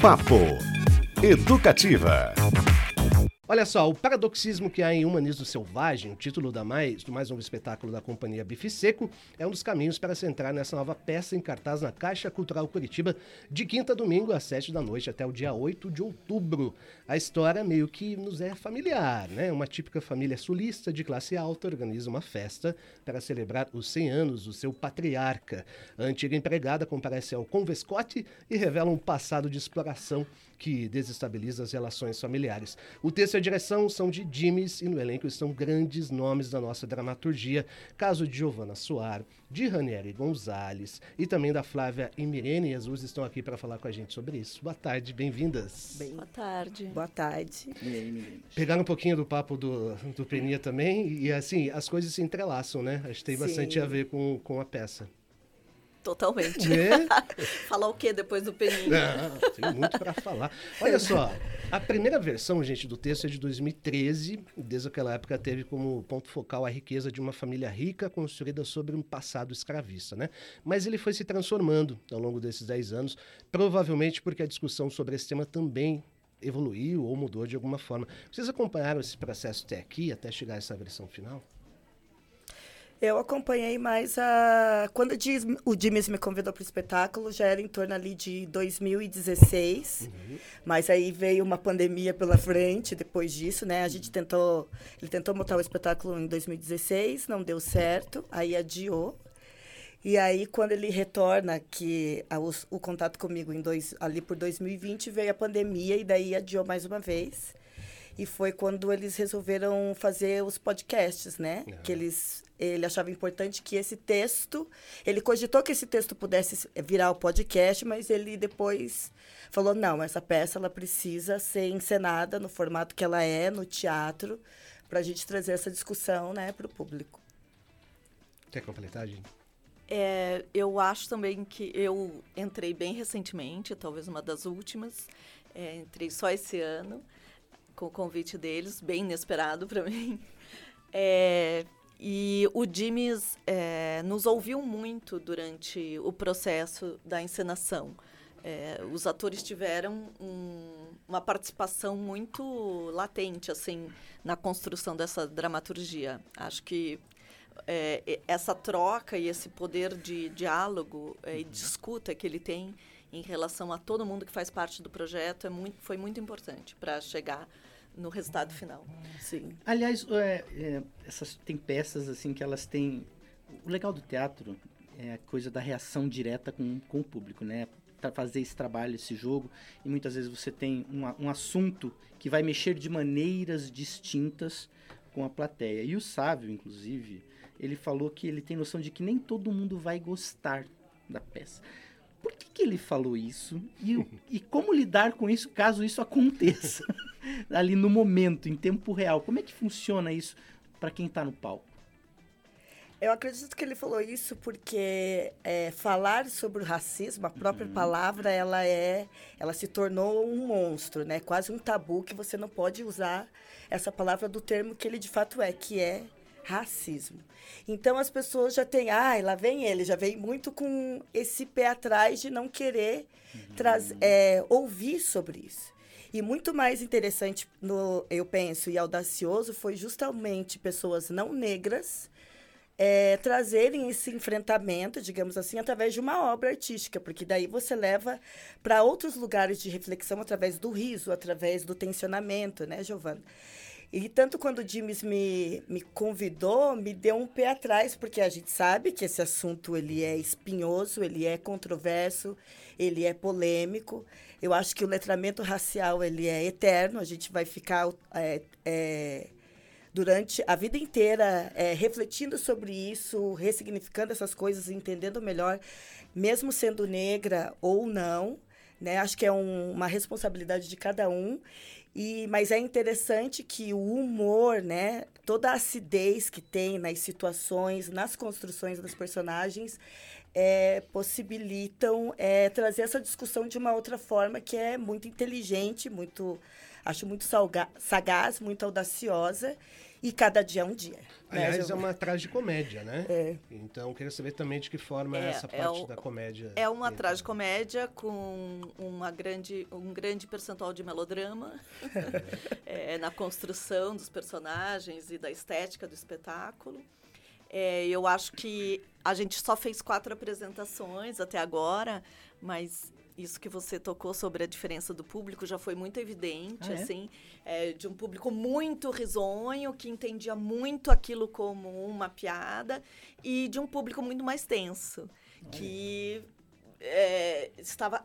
Papo Educativa. Olha só, o paradoxismo que há em Humanismo Selvagem, o título da mais, do mais novo espetáculo da companhia Bife Seco, é um dos caminhos para se entrar nessa nova peça em cartaz na Caixa Cultural Curitiba, de quinta a domingo, às sete da noite, até o dia 8 de outubro. A história meio que nos é familiar, né? Uma típica família sulista de classe alta organiza uma festa para celebrar os 100 anos do seu patriarca. A antiga empregada comparece ao Convescote e revela um passado de exploração que desestabiliza as relações familiares. O texto e a direção são de Dimes e no elenco estão grandes nomes da nossa dramaturgia, caso de Giovanna Soar, de Ranieri Gonzalez e também da Flávia e Mirene. as duas estão aqui para falar com a gente sobre isso. Boa tarde, bem-vindas. Bem, boa tarde. Boa tarde. Pegaram um pouquinho do papo do, do Peninha também e assim, as coisas se entrelaçam, né? Acho que tem Sim. bastante a ver com, com a peça. Totalmente. É? falar o que depois do peninho? Não, tem muito para falar. Olha só, a primeira versão, gente, do texto é de 2013. Desde aquela época teve como ponto focal a riqueza de uma família rica construída sobre um passado escravista, né? Mas ele foi se transformando ao longo desses 10 anos, provavelmente porque a discussão sobre esse tema também evoluiu ou mudou de alguma forma. Vocês acompanharam esse processo até aqui, até chegar a essa versão final? Eu acompanhei mais a. Quando o Dimes me convidou para o espetáculo, já era em torno ali de 2016. Uhum. Mas aí veio uma pandemia pela frente depois disso, né? A gente tentou. Ele tentou montar o espetáculo em 2016, não deu certo, aí adiou. E aí, quando ele retorna, que a, o, o, contato comigo em dois, ali por 2020, veio a pandemia e daí adiou mais uma vez. E foi quando eles resolveram fazer os podcasts, né? Uhum. Que eles ele achava importante que esse texto, ele cogitou que esse texto pudesse virar o podcast, mas ele depois falou não, essa peça ela precisa ser encenada no formato que ela é no teatro, para a gente trazer essa discussão, né, para o público. Quer completar, gente? É, eu acho também que eu entrei bem recentemente, talvez uma das últimas. É, entrei só esse ano com o convite deles, bem inesperado para mim. É, e o Jimmys é, nos ouviu muito durante o processo da encenação. É, os atores tiveram um, uma participação muito latente assim na construção dessa dramaturgia. Acho que é, essa troca e esse poder de diálogo é, e de escuta que ele tem em relação a todo mundo que faz parte do projeto é muito, foi muito importante para chegar no resultado final. Sim. Aliás, é, é, essas tem peças assim que elas têm o legal do teatro é a coisa da reação direta com, com o público, né? Para fazer esse trabalho, esse jogo, e muitas vezes você tem um, um assunto que vai mexer de maneiras distintas com a plateia. E o Sávio, inclusive, ele falou que ele tem noção de que nem todo mundo vai gostar da peça. Por que, que ele falou isso? E, e como lidar com isso caso isso aconteça? ali no momento, em tempo real. Como é que funciona isso para quem está no palco? Eu acredito que ele falou isso porque é, falar sobre o racismo, a própria uhum. palavra, ela é, ela se tornou um monstro, né? Quase um tabu que você não pode usar essa palavra do termo que ele de fato é, que é racismo. Então as pessoas já têm, ai, ah, lá vem ele, já vem muito com esse pé atrás de não querer uhum. trazer, é, ouvir sobre isso. E muito mais interessante, no, eu penso, e audacioso, foi justamente pessoas não negras é, trazerem esse enfrentamento, digamos assim, através de uma obra artística, porque daí você leva para outros lugares de reflexão através do riso, através do tensionamento, né, Giovana? E tanto quando o James me, me convidou, me deu um pé atrás, porque a gente sabe que esse assunto ele é espinhoso, ele é controverso, ele é polêmico. Eu acho que o letramento racial ele é eterno, a gente vai ficar é, é, durante a vida inteira é, refletindo sobre isso, ressignificando essas coisas, entendendo melhor, mesmo sendo negra ou não. Né? Acho que é um, uma responsabilidade de cada um. E, mas é interessante que o humor, né, toda a acidez que tem nas situações, nas construções dos personagens, é, possibilitam é, trazer essa discussão de uma outra forma que é muito inteligente, muito acho muito salga, sagaz, muito audaciosa e cada dia é um dia. né? Aliás, é uma tragicomédia, né? É. Então, queria saber também de que forma é, É, essa é parte o- da comédia. É uma tragicomédia com uma grande, um grande percentual de melodrama é, na construção dos personagens e da estética do espetáculo. É, eu acho que a gente só fez quatro apresentações até agora, mas isso que você tocou sobre a diferença do público já foi muito evidente, Ah, é? assim, é, de um público muito risonho, que entendia muito aquilo como uma piada, e de um público muito mais tenso, que é, estava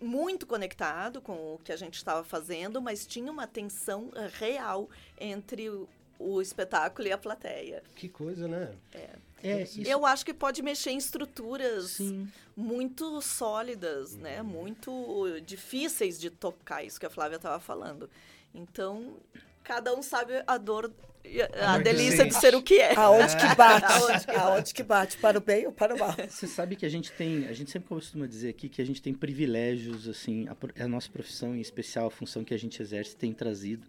muito conectado com o que a gente estava fazendo, mas tinha uma tensão real entre o, o espetáculo e a plateia. Que coisa, né? É, isso, Eu acho que pode mexer em estruturas sim. muito sólidas, né? Muito difíceis de tocar, isso que a Flávia estava falando. Então, cada um sabe a dor, a, A delícia de ser o que é. Aonde que bate? Aonde que Aonde que bate? Para o bem ou para o mal? Você sabe que a gente tem, a gente sempre costuma dizer aqui que a gente tem privilégios, assim, a, a nossa profissão, em especial a função que a gente exerce, tem trazido.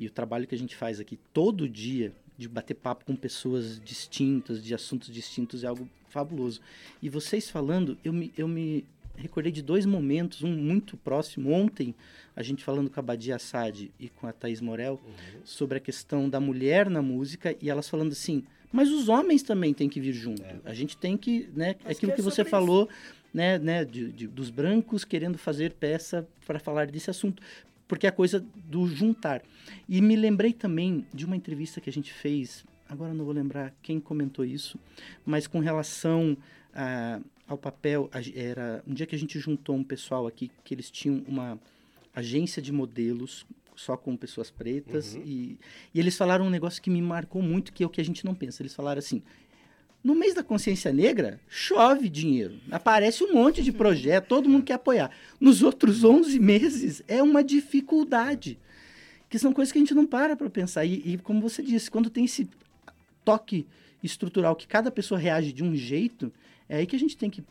E o trabalho que a gente faz aqui todo dia, de bater papo com pessoas distintas, de assuntos distintos, é algo fabuloso. E vocês falando, eu me, eu me recordei de dois momentos, um muito próximo. Ontem, a gente falando com a Badia Assad e com a Thaís Morel, sobre a questão da mulher na música, e elas falando assim, mas os homens também têm que vir junto. A gente tem que, né, Acho aquilo que que, é você sobre falou, né, né, de, de- dos brancos querendo fazer peça para falar desse assunto, porque é a coisa do juntar. E me lembrei também de uma entrevista que a gente fez, agora não vou lembrar quem comentou isso, mas com relação a- ao papel, a- era um dia que a gente juntou um pessoal aqui que eles tinham uma agência de modelos só com pessoas pretas e, e eles falaram um negócio que me marcou muito, que é o que a gente não pensa. Eles falaram assim: no mês da consciência negra, chove dinheiro. Aparece um monte de projeto, todo mundo quer apoiar. Nos outros 11 meses, é uma dificuldade. Que são coisas que a gente não para para pensar. E, e, como você disse, quando tem esse toque estrutural que cada pessoa reage de um jeito, é aí que a gente tem que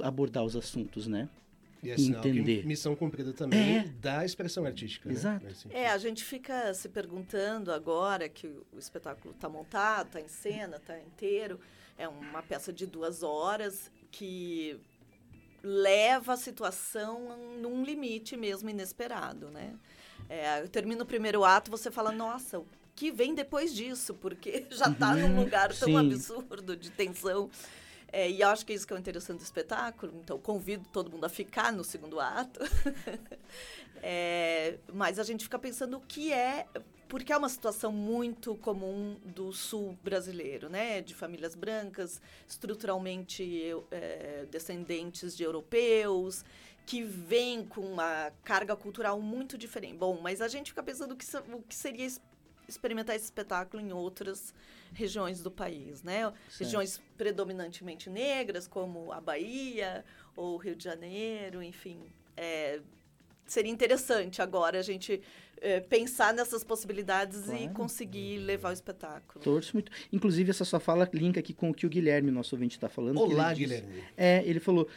abordar os assuntos, né? E é sinal que Entender. missão cumprida também É. da expressão artística. né? Exato. Sentido. É, a gente fica se perguntando agora que o espetáculo está montado, está em cena, está inteiro. É uma peça de duas horas que leva a situação num limite mesmo inesperado, né? É, termina o primeiro ato, você fala, nossa, o que vem depois disso? Porque já está num lugar tão Sim. absurdo de tensão. É, e acho que isso que é o interessante do espetáculo. Então, convido todo mundo a ficar no segundo ato. É, mas a gente fica pensando o que é, porque é uma situação muito comum do sul brasileiro, né? De famílias brancas, estruturalmente é, descendentes de europeus, que vêm com uma carga cultural muito diferente. Bom, mas a gente fica pensando o que, o que seria experimentar esse espetáculo em outras regiões do país, né? Regiões predominantemente negras, como a Bahia ou o Rio de Janeiro, enfim. É, seria interessante agora a gente eh, pensar nessas possibilidades e Claro. conseguir levar o espetáculo. Torço muito. Inclusive, essa sua fala linka aqui com o que o Guilherme, nosso ouvinte, está falando. Olá, ele diz- Guilherme. É, ele falou.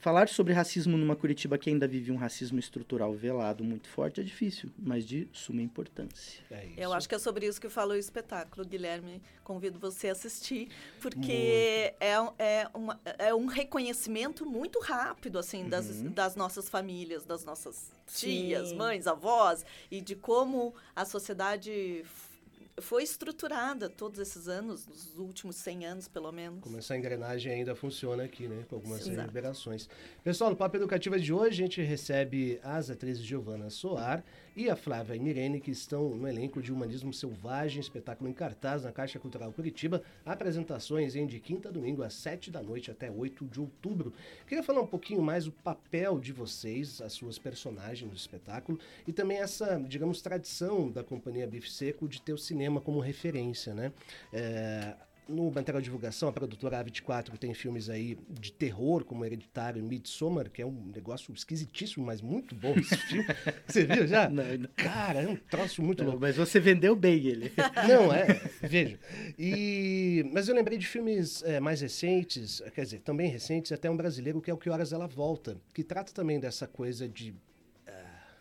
Falar sobre racismo numa Curitiba que ainda vive um racismo estrutural velado muito forte é difícil, mas de suma importância. É isso. Eu acho que é sobre isso que falou o espetáculo, Guilherme. Convido você a assistir, porque é, um- é, uma- é um reconhecimento muito rápido, assim, das, Uhum. das nossas famílias, das nossas Sim. tias, mães, avós, e de como a sociedade foi estruturada todos esses anos, nos últimos 100 anos, pelo menos. Como essa engrenagem ainda funciona aqui, né? Com algumas reverberações. Pessoal, no Papo Educativa de hoje, a gente recebe as atrizes Giovana Soar e a Flávia Mirene, que estão no elenco de Humanismo Selvagem, espetáculo em cartaz na Caixa Cultural Curitiba. Apresentações em de quinta a domingo, às sete da noite até 8 de outubro. Queria falar um pouquinho mais o papel de vocês, as suas personagens do espetáculo, e também essa, digamos, tradição da companhia Bife Seco de ter o cinema como referência, né? É, no material de divulgação, a produtora A24 tem filmes aí de terror, como Hereditário e Midsommar, que é um negócio esquisitíssimo, mas muito bom esse filme. Você viu já? Não, não. Cara, é um troço muito Não, louco. mas você vendeu bem ele. Não, é, veja. E, mas eu lembrei de filmes é, mais recentes, quer dizer, também recentes, até um brasileiro, que é o Que Horas Ela Volta, que trata também dessa coisa de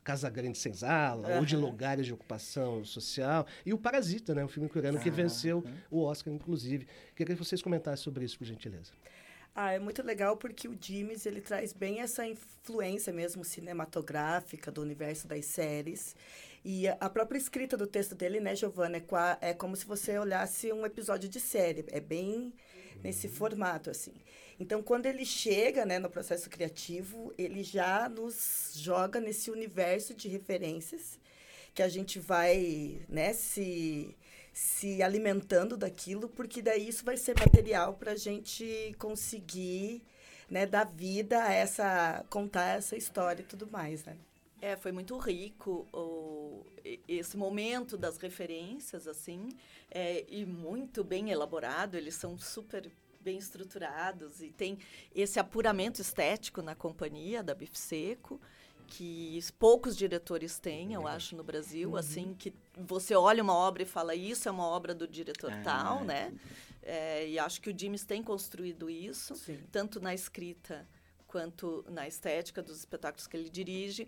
Casa Grande Senzala, ou de lugares de ocupação social. E o Parasita, né? O filme coreano que Ah, venceu o Oscar, inclusive. Queria que vocês comentassem sobre isso, por gentileza. Ah, é muito legal porque o Jimmys, ele traz bem essa influência mesmo cinematográfica do universo das séries. E a- própria escrita do texto dele, né, Giovana, é, é como se você olhasse um episódio de série. É bem nesse formato, assim. Então, quando ele chega, né, no processo criativo, ele já nos joga nesse universo de referências que a gente vai, né, se se alimentando daquilo, porque daí isso vai ser material para a gente conseguir, né, dar vida a essa, contar essa história e tudo mais, né? É, foi muito rico o, esse momento das referências, assim, é, e muito bem elaborado. Eles são super bem estruturados e tem esse apuramento estético na companhia da Bife Seco, que poucos diretores têm, eu acho, no Brasil, assim, que você olha uma obra e fala, isso é uma obra do diretor Ah, tal, né? É, e acho que o James tem construído isso Sim. tanto na escrita quanto na estética dos espetáculos que ele dirige.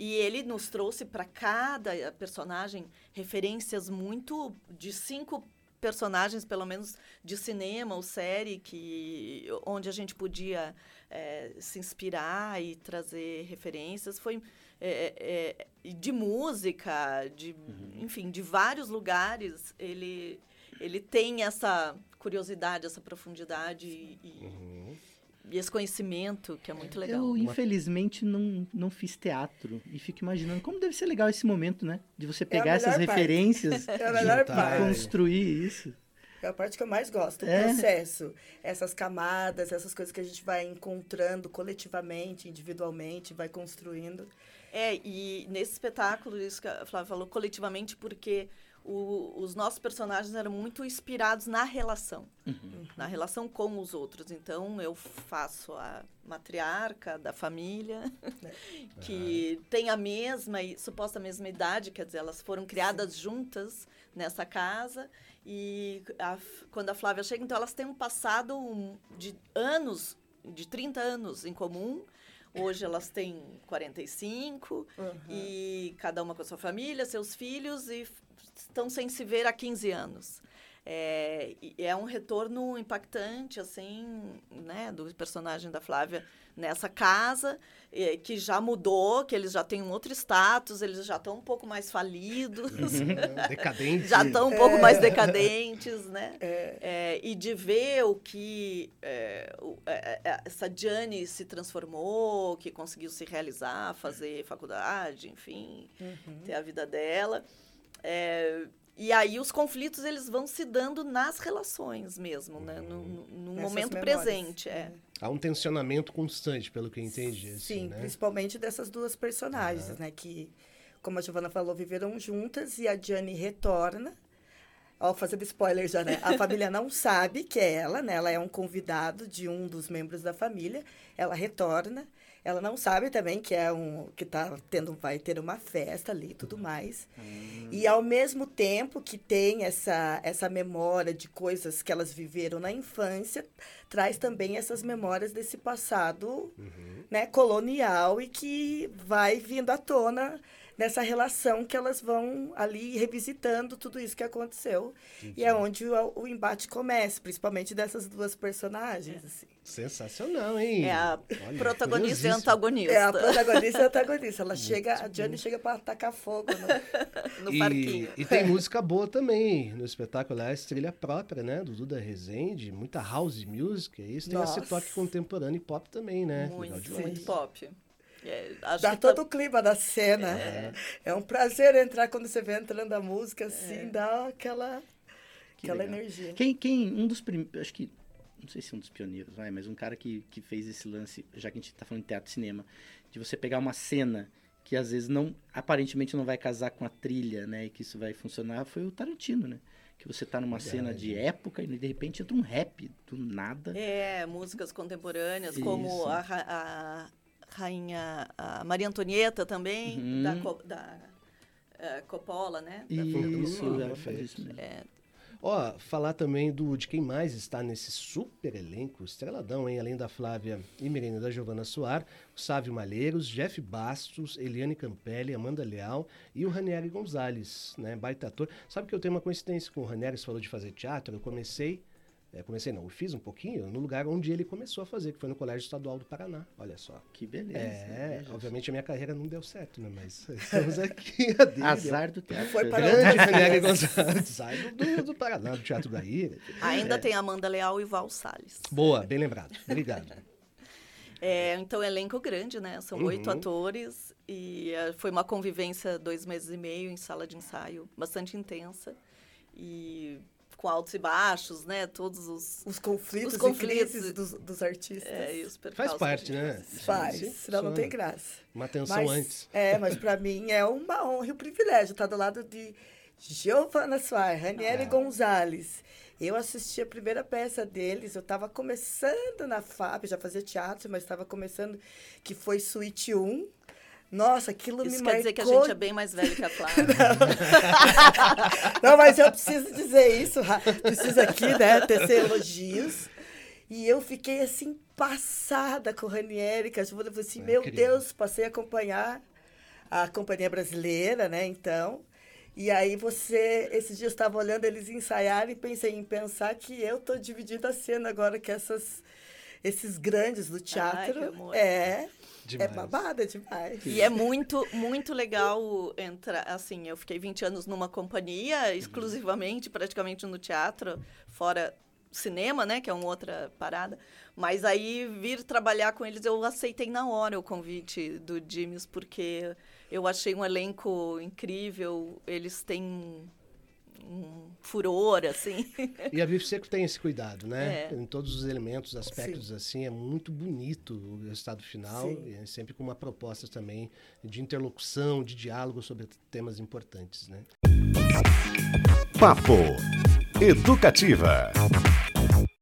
E ele nos trouxe para cada personagem referências muito de cinco personagens, pelo menos de cinema ou série, que onde a gente podia eh, se inspirar e trazer referências. Foi eh, eh, e de música, de enfim, de vários lugares. Ele ele tem essa curiosidade, essa profundidade e, e- e esse conhecimento que é muito legal. Eu, infelizmente, não, não fiz teatro. E fico imaginando como deve ser legal esse momento, né? De você pegar essas melhor parte. referências É e construir isso. É a parte que eu mais gosto, o É. processo. Essas camadas, essas coisas que a gente vai encontrando coletivamente, individualmente, vai construindo. É, e nesse espetáculo, isso que a Flávia falou, coletivamente, porque o- os nossos personagens eram muito inspirados na relação, na relação com os outros. Então, eu faço a matriarca da família, que tem a mesma, e suposta mesma idade, quer dizer, elas foram criadas juntas nessa casa. E a quando a Flávia chega, então elas têm um passado um- de anos, de 30 anos em comum. Hoje elas têm 45 e cada uma com a sua família, seus filhos e estão sem se ver há 15 anos. É, é um retorno impactante, assim, né, do personagem da Flávia nessa casa, eh, que já mudou, que eles já têm um outro status, eles já estão um pouco mais falidos, Decadente. já estão um pouco mais decadentes, né? É, e de ver o que é, o- é, é, essa Jane se transformou, que conseguiu se realizar, fazer faculdade, enfim, ter a vida dela. É, e aí os conflitos eles vão se dando nas relações mesmo, né? No, no- no momento memórias. presente. É. Há um tensionamento constante, pelo que eu entendi. assim, Sim, né? principalmente dessas duas personagens, né? Que, como a Giovana falou, viveram juntas e a Diane retorna. Ó, fazendo spoiler já, né? A família não sabe que é ela, né? Ela é um convidado de um dos membros da família. Ela retorna. Ela não sabe também que é um que tá tendo vai ter uma festa ali e tudo mais. E ao mesmo tempo que tem essa essa memória de coisas que elas viveram na infância, traz também essas memórias desse passado, né, colonial e que vai vindo à tona nessa relação que elas vão ali revisitando tudo isso que aconteceu. E é onde o, o embate começa, principalmente dessas duas personagens. assim. Sensacional, hein? É a Olha, protagonista e antagonista É a protagonista e a antagonista. Ela chega, a Jane chega para atacar fogo. No... no e, parquinho. e tem música boa também no espetáculo, aliás, trilha própria, né? Do Duda Rezende, muita house music, é isso. Tem esse Nossa. toque contemporâneo e pop também, né? Muito, muito pop. É, acho Dá que todo tá- o clima da cena. É. um prazer entrar quando você vê entrando a música, assim, dá aquela, Que aquela legal. energia. Quem, quem, um dos primeiros, acho que, não sei se um dos pioneiros, vai, mas um cara que, que fez esse lance, já que a gente tá falando de teatro e cinema, de você pegar uma cena que às vezes não, aparentemente não vai casar com a trilha, né, e que isso vai funcionar, foi o Tarantino, né? que você tá numa cena de época e de repente entra um rap do nada. É, músicas contemporâneas, como Isso. a, ra- a rainha a Maria Antonieta também, Uhum. da, Co- da eh, Coppola, né? Da do Isso, ela perfeito. isso mesmo. Ó, falar também do de quem mais está nesse super elenco, estreladão, hein? Além da Flávia Imerene e da Giovana Soar, o Sávio Malheiros, Jeff Bastos, Eliane Campelli, Amanda Leal e o Ranieri Gonzalez, né? Baita ator. Sabe que eu tenho uma coincidência com o Ranieri, você falou de fazer teatro, eu comecei, é, comecei não, eu fiz um pouquinho no lugar onde ele começou a fazer, que foi no Colégio Estadual do Paraná, olha só. Que beleza. É, veja obviamente a minha carreira não deu certo, né? Mas estamos aqui. Azar do teatro. Foi para Grande Ranieri Gonzalez, sai do, do, Paraná, do Teatro da Ira. Ainda tem Amanda Leal e Val Salles. Boa, bem lembrado. Obrigado. É, então, elenco grande, né? São Uhum. oito atores e eh, foi uma convivência dois meses e meio em sala de ensaio, bastante intensa e com altos e baixos, né? Todos os... Os conflitos, Os conflitos. e dos, dos artistas. É, os Faz parte, né? Faz, Sim, senão não funciona. tem graça. Uma atenção Mas, antes. É, mas para mim é uma honra e um privilégio estar do lado de Giovanna Soares, Ranieri Ah. Gonzalez. Eu assisti a primeira peça deles, eu estava começando na FAP, já fazia teatro, mas estava começando, que foi Suíte 1. Nossa, aquilo Isso me quer marcou. dizer que a gente é bem mais velho que a Flávia. Não, mas eu preciso dizer isso, preciso aqui, né, tecer elogios. E eu fiquei assim, passada com o Ranieri, que a Giovana falou assim, É meu. Deus, passei a acompanhar a companhia brasileira, né, então. E aí você, esses dias eu estava olhando eles ensaiarem e pensei em pensar que eu tô dividindo a cena agora que essas, esses grandes do teatro. amor. é, Demais. é babada demais. E é muito, muito legal entrar. Assim, eu fiquei 20 anos numa companhia, exclusivamente, praticamente no teatro, fora cinema, né? Que é uma outra parada. Mas aí vir trabalhar com eles, eu aceitei na hora o convite do Jimmy's, porque eu achei um elenco incrível. Eles têm um, furor, assim. E a Bife Seco tem esse cuidado, né? É. Em todos os elementos, aspectos, assim, é muito bonito o resultado final. Sim. E é sempre com uma proposta também de interlocução, de diálogo sobre temas importantes, né? Papo Educativa.